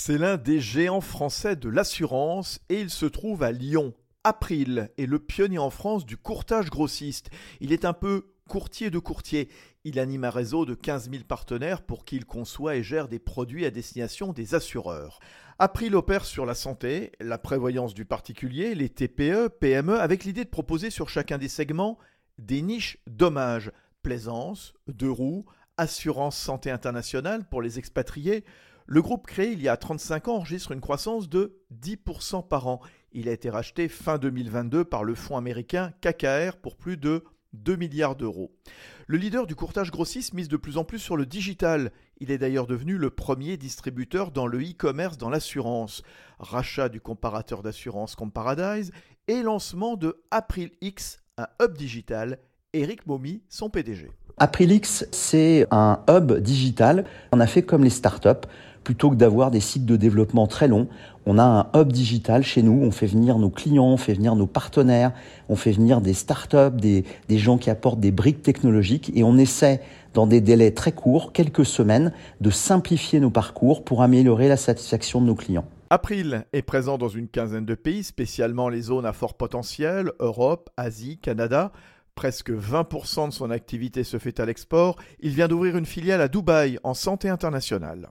C'est l'un des géants français de l'assurance et il se trouve à Lyon. April est le pionnier en France du courtage grossiste. Il est un peu courtier de courtier. Il anime un réseau de 15 000 partenaires pour qu'il conçoit et gère des produits à destination des assureurs. April opère sur la santé, la prévoyance du particulier, les TPE, PME, avec l'idée de proposer sur chacun des segments des niches dommages, plaisance, deux roues, assurance santé internationale pour les expatriés, le groupe créé il y a 35 ans enregistre une croissance de 10% par an. Il a été racheté fin 2022 par le fonds américain KKR pour plus de 2 milliards d'euros. Le leader du courtage grossiste mise de plus en plus sur le digital. Il est d'ailleurs devenu le premier distributeur dans le e-commerce dans l'assurance. Rachat du comparateur d'assurance Comparadise et lancement de AprilX, un hub digital. Eric Momi, son PDG. Aprilix, c'est un hub digital. On a fait comme les startups plutôt que d'avoir des cycles de développement très longs, on a un hub digital chez nous, on fait venir nos clients, on fait venir nos partenaires, on fait venir des startups, des, des gens qui apportent des briques technologiques et on essaie dans des délais très courts, quelques semaines, de simplifier nos parcours pour améliorer la satisfaction de nos clients. April est présent dans une quinzaine de pays, spécialement les zones à fort potentiel, Europe, Asie, Canada. Presque 20% de son activité se fait à l'export. Il vient d'ouvrir une filiale à Dubaï en santé internationale.